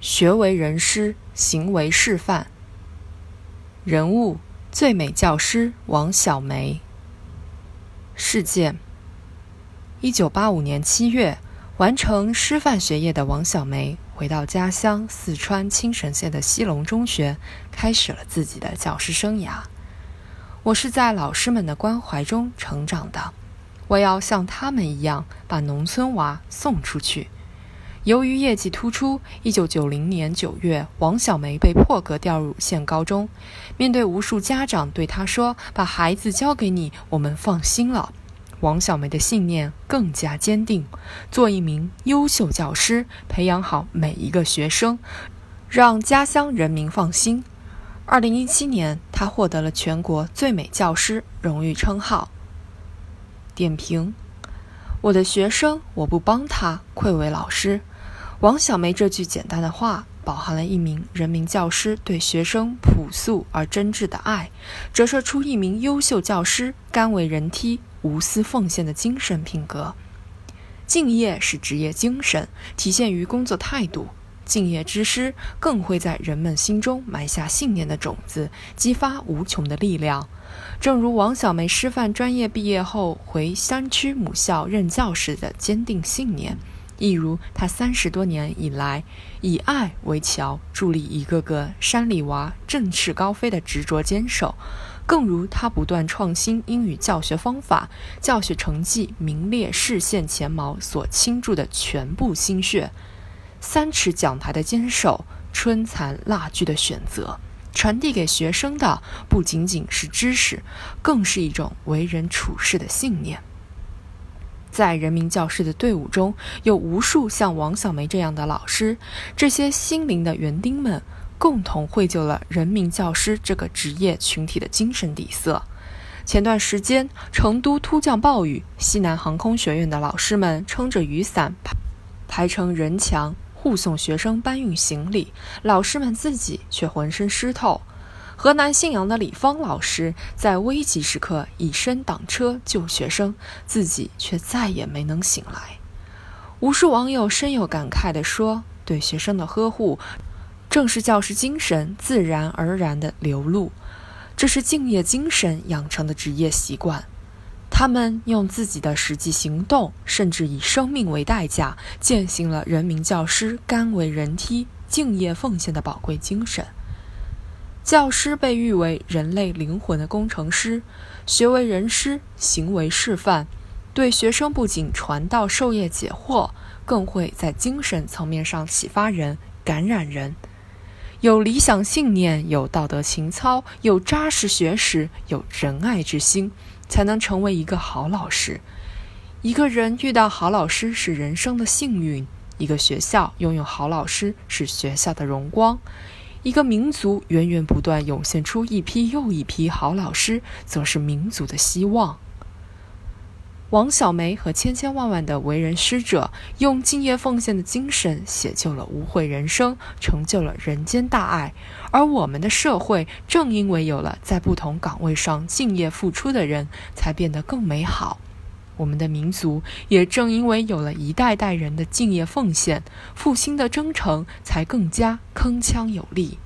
学为人师，行为示范。人物：最美教师王小梅。事件：一九八五年七月，完成师范学业的王小梅回到家乡四川青城县的西龙中学，开始了自己的教师生涯。我是在老师们的关怀中成长的，我要像他们一样，把农村娃送出去。由于业绩突出，1990年9月，王小梅被破格调入县高中。面对无数家长对她说：“把孩子交给你，我们放心了。”王小梅的信念更加坚定：做一名优秀教师，培养好每一个学生，让家乡人民放心。2017年，她获得了全国最美教师荣誉称号。点评：我的学生，我不帮他，愧为老师。王小梅这句简单的话，饱含了一名人民教师对学生朴素而真挚的爱，折射出一名优秀教师甘为人梯、无私奉献的精神品格。敬业是职业精神，体现于工作态度。敬业之师更会在人们心中埋下信念的种子，激发无穷的力量。正如王小梅师范专业毕业后回山区母校任教时的坚定信念。亦如她三十多年以来以爱为桥，助力一个个山里娃振翅高飞的执着坚守；更如他不断创新英语教学方法，教学成绩名列市县前茅所倾注的全部心血。三尺讲台的坚守，春蚕蜡炬的选择，传递给学生的不仅仅是知识，更是一种为人处事的信念。在人民教师的队伍中，有无数像王小梅这样的老师，这些心灵的园丁们，共同绘就了人民教师这个职业群体的精神底色。前段时间，成都突降暴雨，西南航空学院的老师们撑着雨伞，排成人墙，护送学生搬运行李，老师们自己却浑身湿透。河南信阳的李芳老师在危急时刻以身挡车救学生，自己却再也没能醒来。无数网友深有感慨地说：“对学生的呵护，正是教师精神自然而然的流露，这是敬业精神养成的职业习惯。他们用自己的实际行动，甚至以生命为代价，践行了人民教师甘为人梯、敬业奉献的宝贵精神。”教师被誉为人类灵魂的工程师，学为人师，行为示范，对学生不仅传道授业解惑，更会在精神层面上启发人、感染人。有理想信念，有道德情操，有扎实学识，有仁爱之心，才能成为一个好老师。一个人遇到好老师是人生的幸运，一个学校拥有好老师是学校的荣光。一个民族源源不断涌现出一批又一批好老师，则是民族的希望。王小梅和千千万万的为人师者，用敬业奉献的精神，写就了无悔人生，成就了人间大爱。而我们的社会，正因为有了在不同岗位上敬业付出的人，才变得更美好。我们的民族也正因为有了一代代人的敬业奉献，复兴的征程才更加铿锵有力。